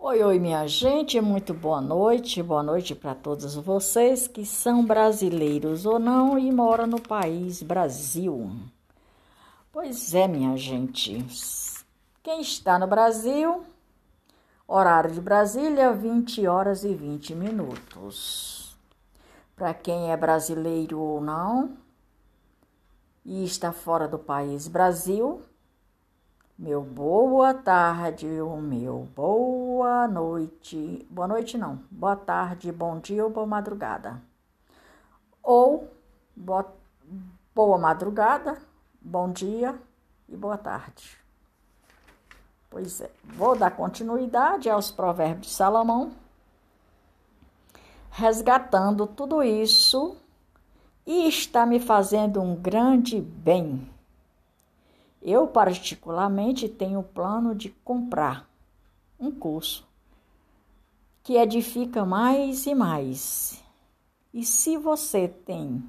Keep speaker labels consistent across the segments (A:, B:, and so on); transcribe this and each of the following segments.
A: Oi, oi, minha gente, muito boa noite. Boa noite para todos vocês que são brasileiros ou não e moram no país Brasil. Pois é, minha gente. Quem está no Brasil, horário de Brasília, 20 horas e 20 minutos. Para quem é brasileiro ou não e está fora do país Brasil, meu boa tarde, o meu boa noite. Boa noite não. Boa tarde, bom dia ou boa madrugada. Ou boa, boa madrugada, bom dia e boa tarde. Pois é, vou dar continuidade aos provérbios de Salomão, resgatando tudo isso e está me fazendo um grande bem eu, particularmente, tenho o plano de comprar um curso que edifica mais e mais. E se você tem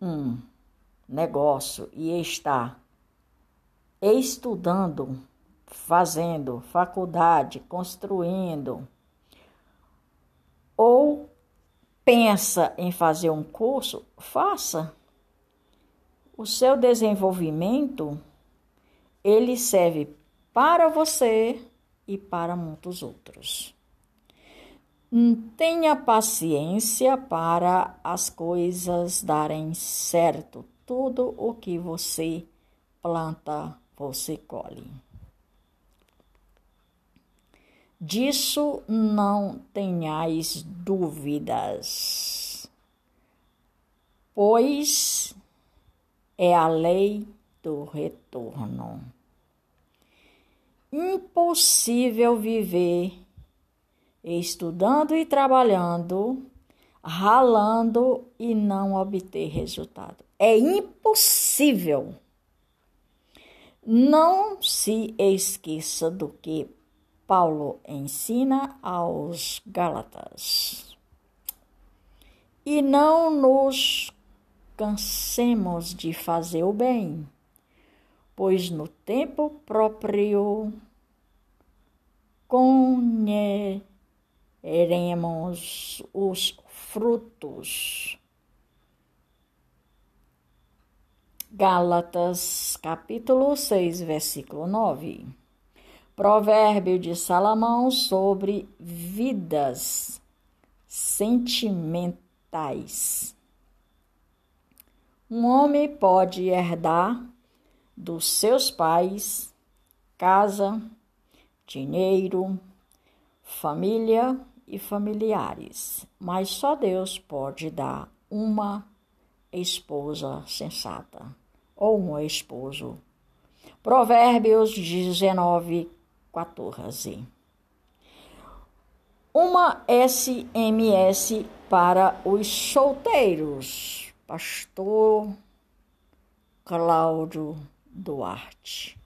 A: um negócio e está estudando, fazendo faculdade, construindo, ou pensa em fazer um curso, faça. O seu desenvolvimento ele serve para você e para muitos outros. Tenha paciência para as coisas darem certo. Tudo o que você planta, você colhe. Disso não tenhais dúvidas, pois é a lei do retorno. Impossível viver estudando e trabalhando, ralando e não obter resultado. É impossível. Não se esqueça do que Paulo ensina aos Gálatas. E não nos cansemos de fazer o bem, pois no tempo próprio colheremos os frutos. Gálatas capítulo 6, versículo 9. Provérbio de Salomão sobre vidas sentimentais. Um homem pode herdar dos seus pais casa, dinheiro, família e familiares, mas só Deus pode dar uma esposa sensata ou um esposo. Provérbios 19, 14. Uma SMS para os solteiros. Pastor Cláudio Duarte.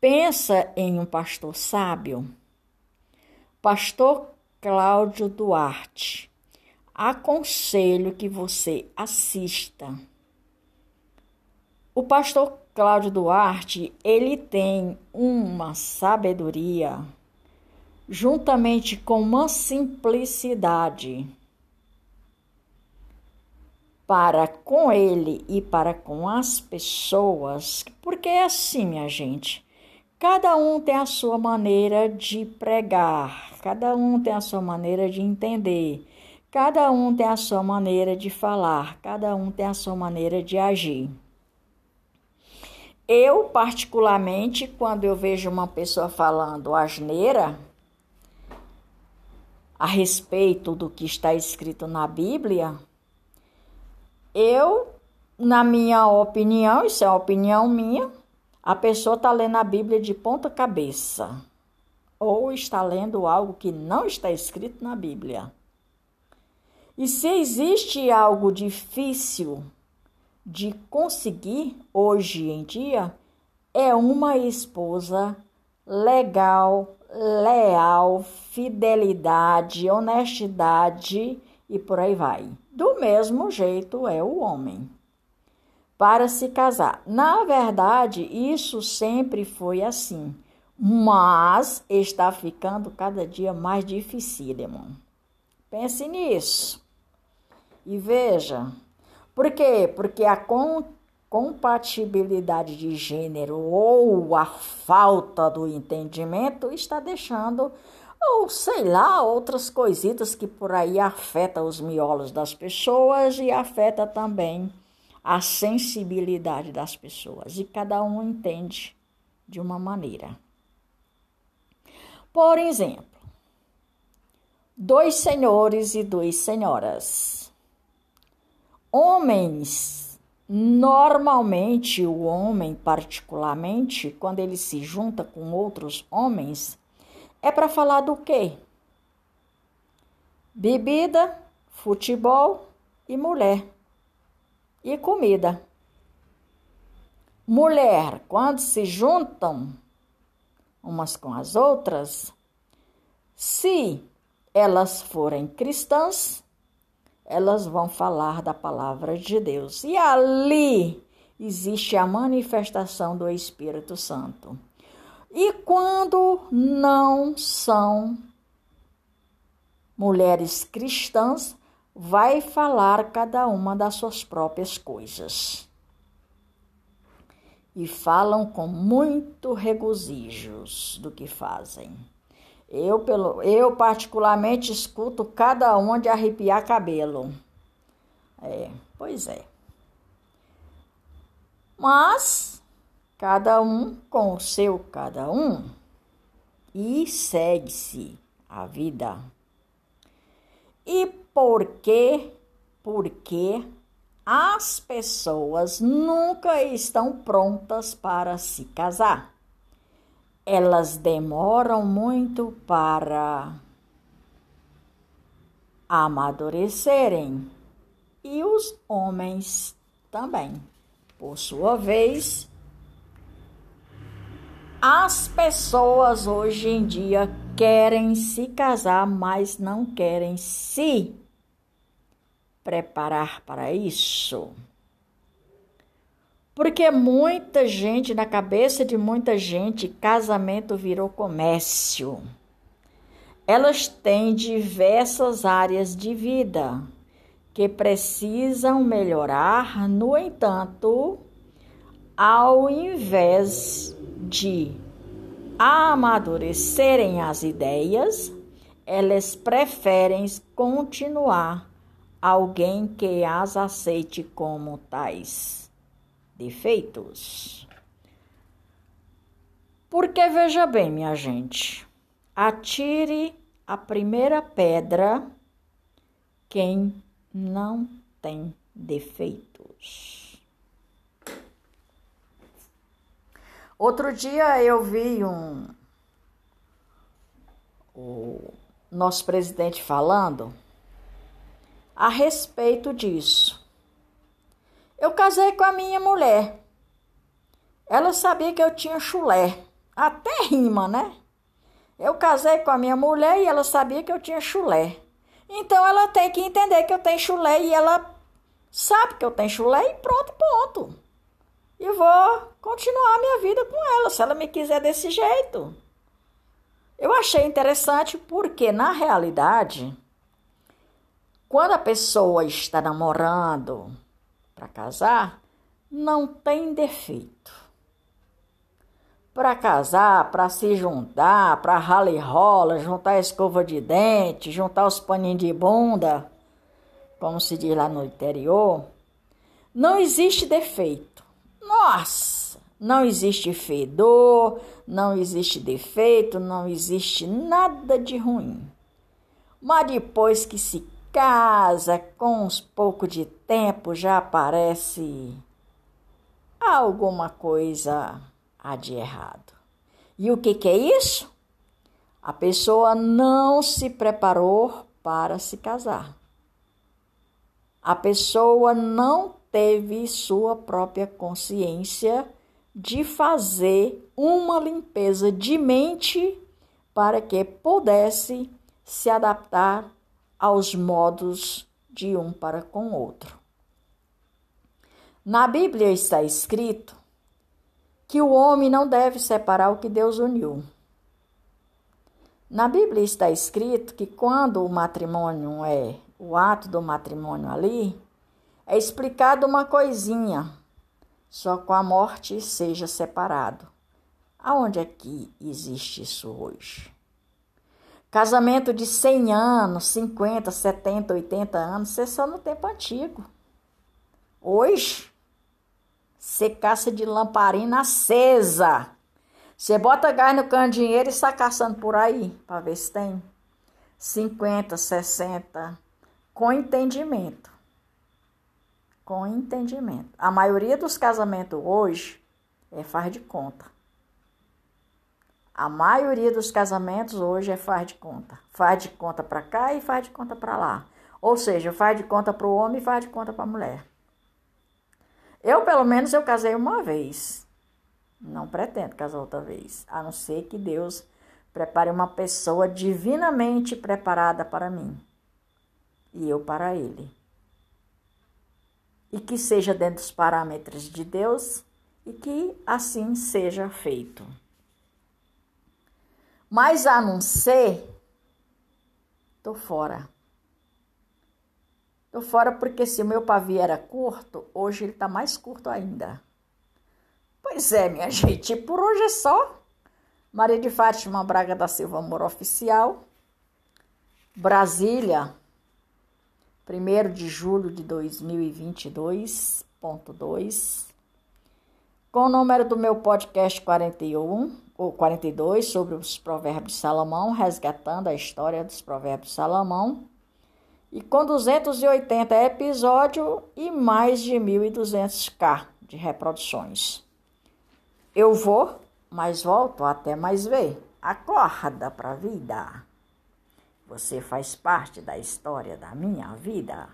A: Pensa em um pastor sábio? Pastor Cláudio Duarte. Aconselho que você assista. O pastor Cláudio Duarte, ele tem uma sabedoria juntamente com uma simplicidade para com ele e para com as pessoas, porque é assim, minha gente. Cada um tem a sua maneira de pregar, cada um tem a sua maneira de entender, cada um tem a sua maneira de falar, cada um tem a sua maneira de agir. Eu, particularmente, quando eu vejo uma pessoa falando asneira a respeito do que está escrito na Bíblia, eu, na minha opinião, isso é a opinião minha, a pessoa está lendo a Bíblia de ponta cabeça ou está lendo algo que não está escrito na Bíblia. E se existe algo difícil de conseguir hoje em dia é uma esposa legal, leal, fidelidade, honestidade e por aí vai. Do mesmo jeito é o homem. para se casar. Na verdade, isso sempre foi assim, mas está ficando cada dia mais difícil, irmão. Pense nisso. E veja, por quê? Porque a compatibilidade de gênero ou a falta do entendimento está deixando ou sei lá, outras coisitas que por aí afetam os miolos das pessoas e afeta também a sensibilidade das pessoas. E cada um entende de uma maneira. Por exemplo, dois senhores e duas senhoras. Homens, normalmente o homem, particularmente, quando ele se junta com outros homens, é para falar do quê? Bebida, futebol e mulher. E comida. Mulher, quando se juntam umas com as outras, se elas forem cristãs, elas vão falar da palavra de Deus. E ali existe a manifestação do Espírito Santo. E quando não são mulheres cristãs, vai falar cada uma das suas próprias coisas. E falam com muito regozijos do que fazem. Eu, pelo, eu particularmente escuto cada uma de arrepiar cabelo. É, pois é. Mas cada um com o seu cada um, e segue-se a vida. E por quê? Porque as pessoas nunca estão prontas para se casar. Elas demoram muito para amadurecerem e os homens também. Por sua vez, as pessoas hoje em dia querem se casar, mas não querem se preparar para isso. Porque muita gente, na cabeça de muita gente, casamento virou comércio. Elas têm diversas áreas de vida que precisam melhorar, no entanto, ao invés de amadurecerem as ideias, elas preferem continuar alguém que as aceite como tais defeitos. Porque veja bem, minha gente, atire a primeira pedra quem não tem defeitos. Outro dia eu vi um o nosso presidente falando a respeito disso. Eu casei com a minha mulher. Ela sabia que eu tinha chulé. Até rima, né? Eu casei com a minha mulher e ela sabia que eu tinha chulé. Então ela tem que entender que eu tenho chulé e ela sabe que eu tenho chulé e pronto, ponto e vou continuar minha vida com ela, se ela me quiser desse jeito. Eu achei interessante porque, na realidade, quando a pessoa está namorando para casar, não tem defeito. Para casar, para se juntar, para rala rola, juntar a escova de dente, juntar os paninhos de bunda, como se diz lá no interior, não existe defeito. Nossa, não existe fedor, não existe defeito, não existe nada de ruim. Mas depois que se casa, com uns pouco de tempo já aparece alguma coisa há de errado. E o que, que é isso? A pessoa não se preparou para se casar. A pessoa não teve sua própria consciência de fazer uma limpeza de mente para que pudesse se adaptar aos modos de um para com outro. Na Bíblia está escrito que o homem não deve separar o que Deus uniu. Na Bíblia está escrito que quando o matrimônio é o ato do matrimônio ali, é explicado uma coisinha, só com a morte seja separado. Aonde é que existe isso hoje? Casamento de 100 anos, 50, 70, 80 anos, isso é só no tempo antigo. Hoje, você caça de lamparina acesa. Você bota gás no cano de dinheiro e está caçando por aí, para ver se tem 50, 60, com entendimento. Com entendimento. A maioria dos casamentos hoje é faz de conta. A maioria dos casamentos hoje é faz de conta. Faz de conta para cá e faz de conta para lá. Ou seja, faz de conta para o homem e faz de conta para a mulher. Eu, pelo menos, eu casei uma vez. Não pretendo casar outra vez, a não ser que Deus prepare uma pessoa divinamente preparada para mim e eu para ele. E que seja dentro dos parâmetros de Deus e que assim seja feito. Mas a não ser, tô fora. Tô fora porque se o meu pavio era curto, hoje ele tá mais curto ainda. Pois é, minha gente, por hoje é só. Maria de Fátima Braga da Silva Amor Oficial. Brasília, 1 de julho de 2022.2. Com o número do meu podcast 41 ou 42 sobre os Provérbios de Salomão, resgatando a história dos Provérbios de Salomão. E com 280 episódios e mais de 1.200k de reproduções. Eu vou, mas volto até mais ver. Acorda pra vida. Você faz parte da história da minha vida.